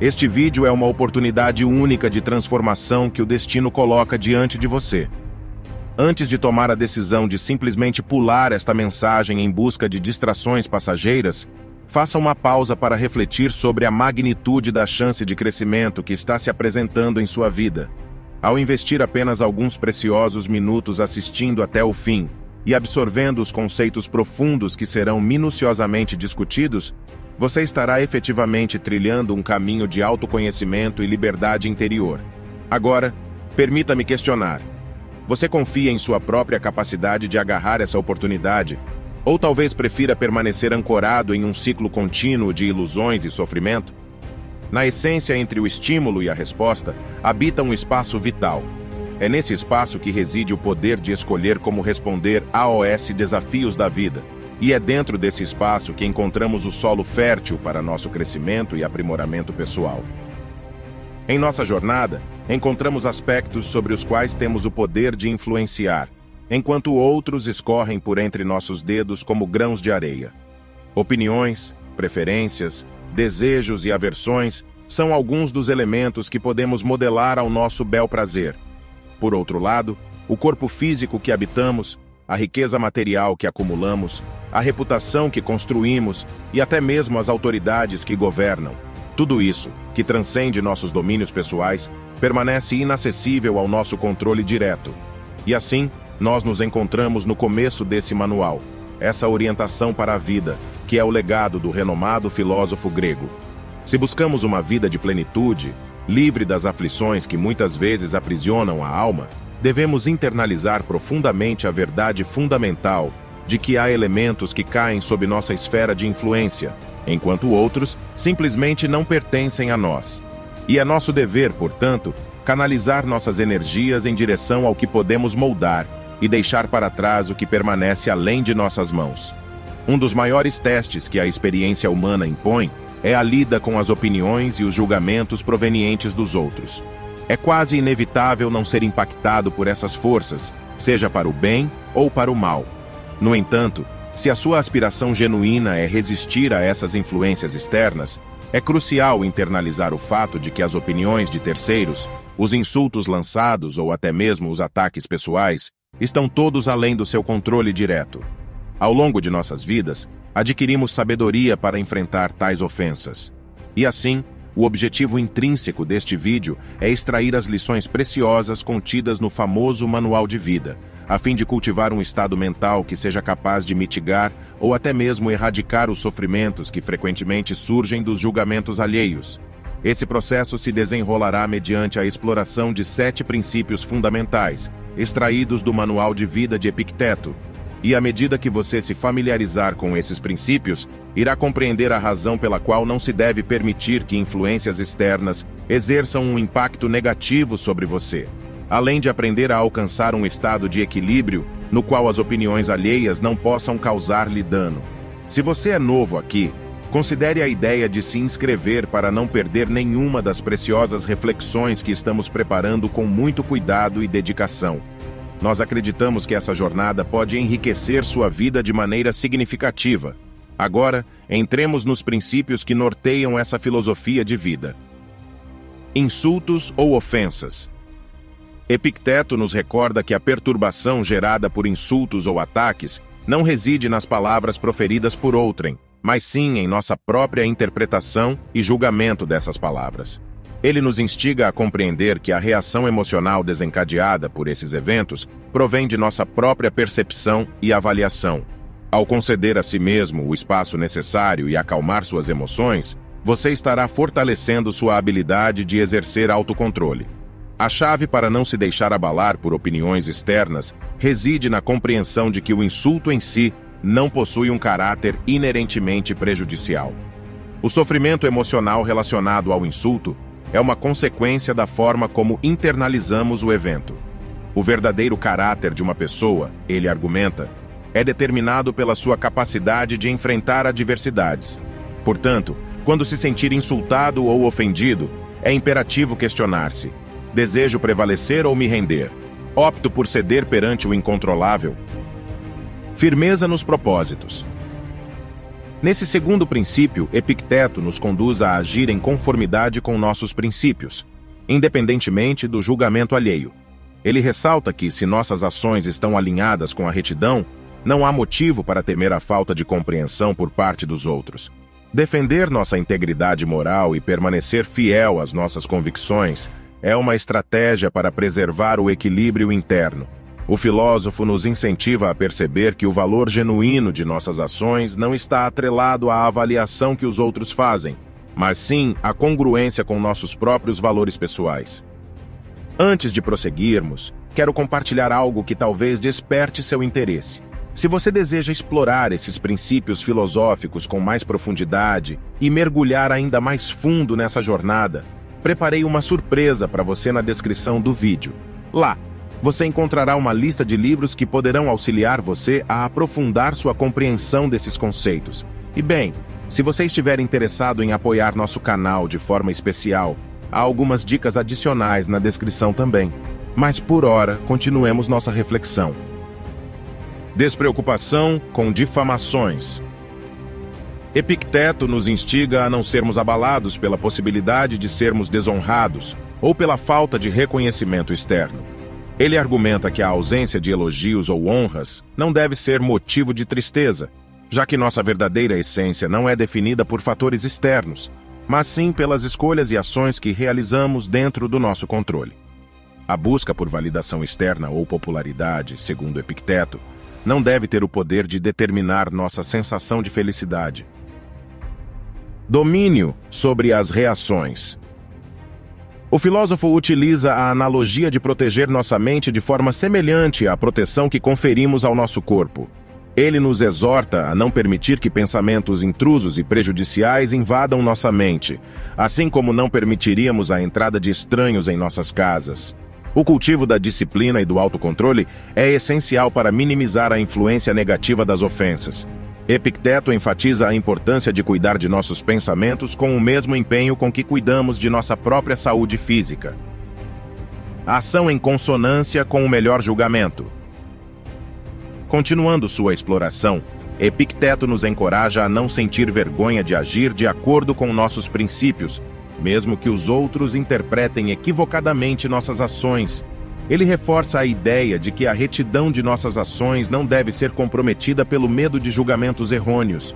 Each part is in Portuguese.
Este vídeo é uma oportunidade única de transformação que o destino coloca diante de você. Antes de tomar a decisão de simplesmente pular esta mensagem em busca de distrações passageiras, faça uma pausa para refletir sobre a magnitude da chance de crescimento que está se apresentando em sua vida. Ao investir apenas alguns preciosos minutos assistindo até o fim e absorvendo os conceitos profundos que serão minuciosamente discutidos, você estará efetivamente trilhando um caminho de autoconhecimento e liberdade interior. Agora, permita-me questionar. Você confia em sua própria capacidade de agarrar essa oportunidade? Ou talvez prefira permanecer ancorado em um ciclo contínuo de ilusões e sofrimento? Na essência entre o estímulo e a resposta, habita um espaço vital. É nesse espaço que reside o poder de escolher como responder aos desafios da vida. E é dentro desse espaço que encontramos o solo fértil para nosso crescimento e aprimoramento pessoal. Em nossa jornada, encontramos aspectos sobre os quais temos o poder de influenciar, enquanto outros escorrem por entre nossos dedos como grãos de areia. Opiniões, preferências, desejos e aversões são alguns dos elementos que podemos modelar ao nosso bel prazer. Por outro lado, o corpo físico que habitamos, a riqueza material que acumulamos, a reputação que construímos e até mesmo as autoridades que governam tudo isso, que transcende nossos domínios pessoais, permanece inacessível ao nosso controle direto. E assim, nós nos encontramos no começo desse manual, essa orientação para a vida, que é o legado do renomado filósofo grego. Se buscamos uma vida de plenitude, livre das aflições que muitas vezes aprisionam a alma, devemos internalizar profundamente a verdade fundamental de que há elementos que caem sob nossa esfera de influência, enquanto outros simplesmente não pertencem a nós. E é nosso dever, portanto, canalizar nossas energias em direção ao que podemos moldar e deixar para trás o que permanece além de nossas mãos. Um dos maiores testes que a experiência humana impõe é a lida com as opiniões e os julgamentos provenientes dos outros. É quase inevitável não ser impactado por essas forças, seja para o bem ou para o mal. No entanto, se a sua aspiração genuína é resistir a essas influências externas, é crucial internalizar o fato de que as opiniões de terceiros, os insultos lançados ou até mesmo os ataques pessoais estão todos além do seu controle direto. Ao longo de nossas vidas, adquirimos sabedoria para enfrentar tais ofensas. E assim, o objetivo intrínseco deste vídeo é extrair as lições preciosas contidas no famoso Manual de Vida, a fim de cultivar um estado mental que seja capaz de mitigar ou até mesmo erradicar os sofrimentos que frequentemente surgem dos julgamentos alheios. Esse processo se desenrolará mediante a exploração de sete princípios fundamentais, extraídos do Manual de Vida de Epicteto. E à medida que você se familiarizar com esses princípios, irá compreender a razão pela qual não se deve permitir que influências externas exerçam um impacto negativo sobre você além de aprender a alcançar um estado de equilíbrio no qual as opiniões alheias não possam causar-lhe dano. Se você é novo aqui, considere a ideia de se inscrever para não perder nenhuma das preciosas reflexões que estamos preparando com muito cuidado e dedicação. Nós acreditamos que essa jornada pode enriquecer sua vida de maneira significativa. Agora, entremos nos princípios que norteiam essa filosofia de vida. Insultos ou ofensas. Epicteto nos recorda que a perturbação gerada por insultos ou ataques não reside nas palavras proferidas por outrem, mas sim em nossa própria interpretação e julgamento dessas palavras. Ele nos instiga a compreender que a reação emocional desencadeada por esses eventos provém de nossa própria percepção e avaliação. Ao conceder a si mesmo o espaço necessário e acalmar suas emoções, você estará fortalecendo sua habilidade de exercer autocontrole. A chave para não se deixar abalar por opiniões externas reside na compreensão de que o insulto em si não possui um caráter inerentemente prejudicial. O sofrimento emocional relacionado ao insulto é uma consequência da forma como internalizamos o evento. O verdadeiro caráter de uma pessoa, ele argumenta, é determinado pela sua capacidade de enfrentar adversidades. Portanto, quando se sentir insultado ou ofendido, é imperativo questionar-se: Desejo prevalecer ou me render? Opto por ceder perante o incontrolável? Firmeza nos propósitos. Nesse segundo princípio, Epicteto nos conduz a agir em conformidade com nossos princípios, independentemente do julgamento alheio. Ele ressalta que, se nossas ações estão alinhadas com a retidão, não há motivo para temer a falta de compreensão por parte dos outros. Defender nossa integridade moral e permanecer fiel às nossas convicções é uma estratégia para preservar o equilíbrio interno. O filósofo nos incentiva a perceber que o valor genuíno de nossas ações não está atrelado à avaliação que os outros fazem, mas sim à congruência com nossos próprios valores pessoais. Antes de prosseguirmos, quero compartilhar algo que talvez desperte seu interesse. Se você deseja explorar esses princípios filosóficos com mais profundidade e mergulhar ainda mais fundo nessa jornada, preparei uma surpresa para você na descrição do vídeo. Lá, você encontrará uma lista de livros que poderão auxiliar você a aprofundar sua compreensão desses conceitos. E bem, se você estiver interessado em apoiar nosso canal de forma especial, há algumas dicas adicionais na descrição também. Mas por hora, continuemos nossa reflexão. Despreocupação com difamações. Epicteto nos instiga a não sermos abalados pela possibilidade de sermos desonrados ou pela falta de reconhecimento externo. Ele argumenta que a ausência de elogios ou honras não deve ser motivo de tristeza, já que nossa verdadeira essência não é definida por fatores externos, mas sim pelas escolhas e ações que realizamos dentro do nosso controle. A busca por validação externa ou popularidade, segundo Epicteto, não deve ter o poder de determinar nossa sensação de felicidade. Domínio sobre as reações. O filósofo utiliza a analogia de proteger nossa mente de forma semelhante à proteção que conferimos ao nosso corpo. Ele nos exorta a não permitir que pensamentos intrusos e prejudiciais invadam nossa mente, assim como não permitiríamos a entrada de estranhos em nossas casas. O cultivo da disciplina e do autocontrole é essencial para minimizar a influência negativa das ofensas. Epicteto enfatiza a importância de cuidar de nossos pensamentos com o mesmo empenho com que cuidamos de nossa própria saúde física. Ação em consonância com o melhor julgamento. Continuando sua exploração, Epicteto nos encoraja a não sentir vergonha de agir de acordo com nossos princípios mesmo que os outros interpretem equivocadamente nossas ações. Ele reforça a ideia de que a retidão de nossas ações não deve ser comprometida pelo medo de julgamentos errôneos.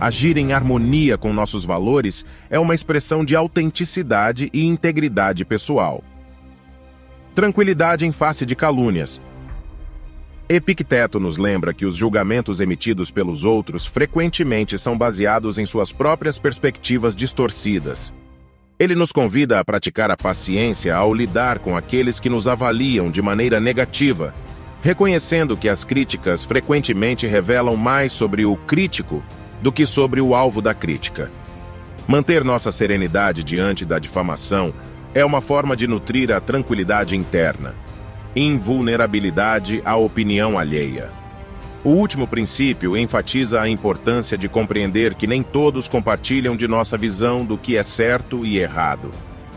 Agir em harmonia com nossos valores é uma expressão de autenticidade e integridade pessoal. Tranquilidade em face de calúnias. Epicteto nos lembra que os julgamentos emitidos pelos outros frequentemente são baseados em suas próprias perspectivas distorcidas. Ele nos convida a praticar a paciência ao lidar com aqueles que nos avaliam de maneira negativa, reconhecendo que as críticas frequentemente revelam mais sobre o crítico do que sobre o alvo da crítica. Manter nossa serenidade diante da difamação é uma forma de nutrir a tranquilidade interna, invulnerabilidade à opinião alheia. O último princípio enfatiza a importância de compreender que nem todos compartilham de nossa visão do que é certo e errado.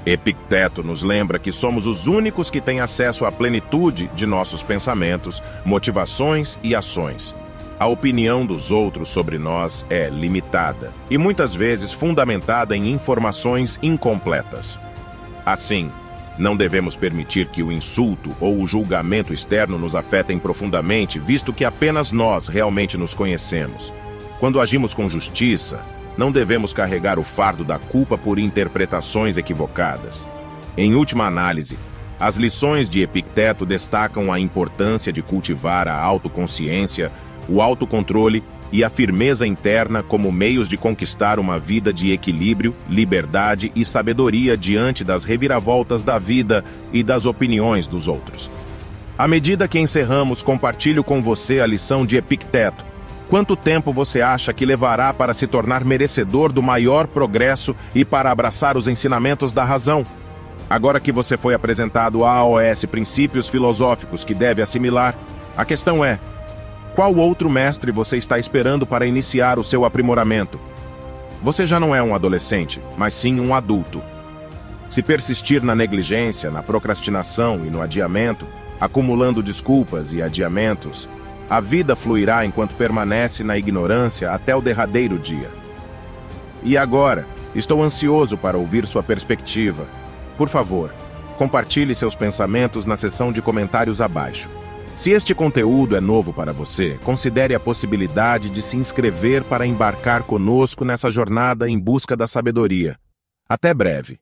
Epicteto nos lembra que somos os únicos que têm acesso à plenitude de nossos pensamentos, motivações e ações. A opinião dos outros sobre nós é limitada e muitas vezes fundamentada em informações incompletas. Assim, não devemos permitir que o insulto ou o julgamento externo nos afetem profundamente, visto que apenas nós realmente nos conhecemos. Quando agimos com justiça, não devemos carregar o fardo da culpa por interpretações equivocadas. Em última análise, as lições de Epicteto destacam a importância de cultivar a autoconsciência, o autocontrole e a firmeza interna como meios de conquistar uma vida de equilíbrio, liberdade e sabedoria diante das reviravoltas da vida e das opiniões dos outros. À medida que encerramos, compartilho com você a lição de Epicteto. Quanto tempo você acha que levará para se tornar merecedor do maior progresso e para abraçar os ensinamentos da razão? Agora que você foi apresentado a AOS princípios filosóficos que deve assimilar, a questão é: qual outro mestre você está esperando para iniciar o seu aprimoramento? Você já não é um adolescente, mas sim um adulto. Se persistir na negligência, na procrastinação e no adiamento, acumulando desculpas e adiamentos, A vida fluirá enquanto permanece na ignorância até o derradeiro dia. E agora, estou ansioso para ouvir sua perspectiva. Por favor, compartilhe seus pensamentos na seção de comentários abaixo. Se este conteúdo é novo para você, considere a possibilidade de se inscrever para embarcar conosco nessa jornada em busca da sabedoria. Até breve!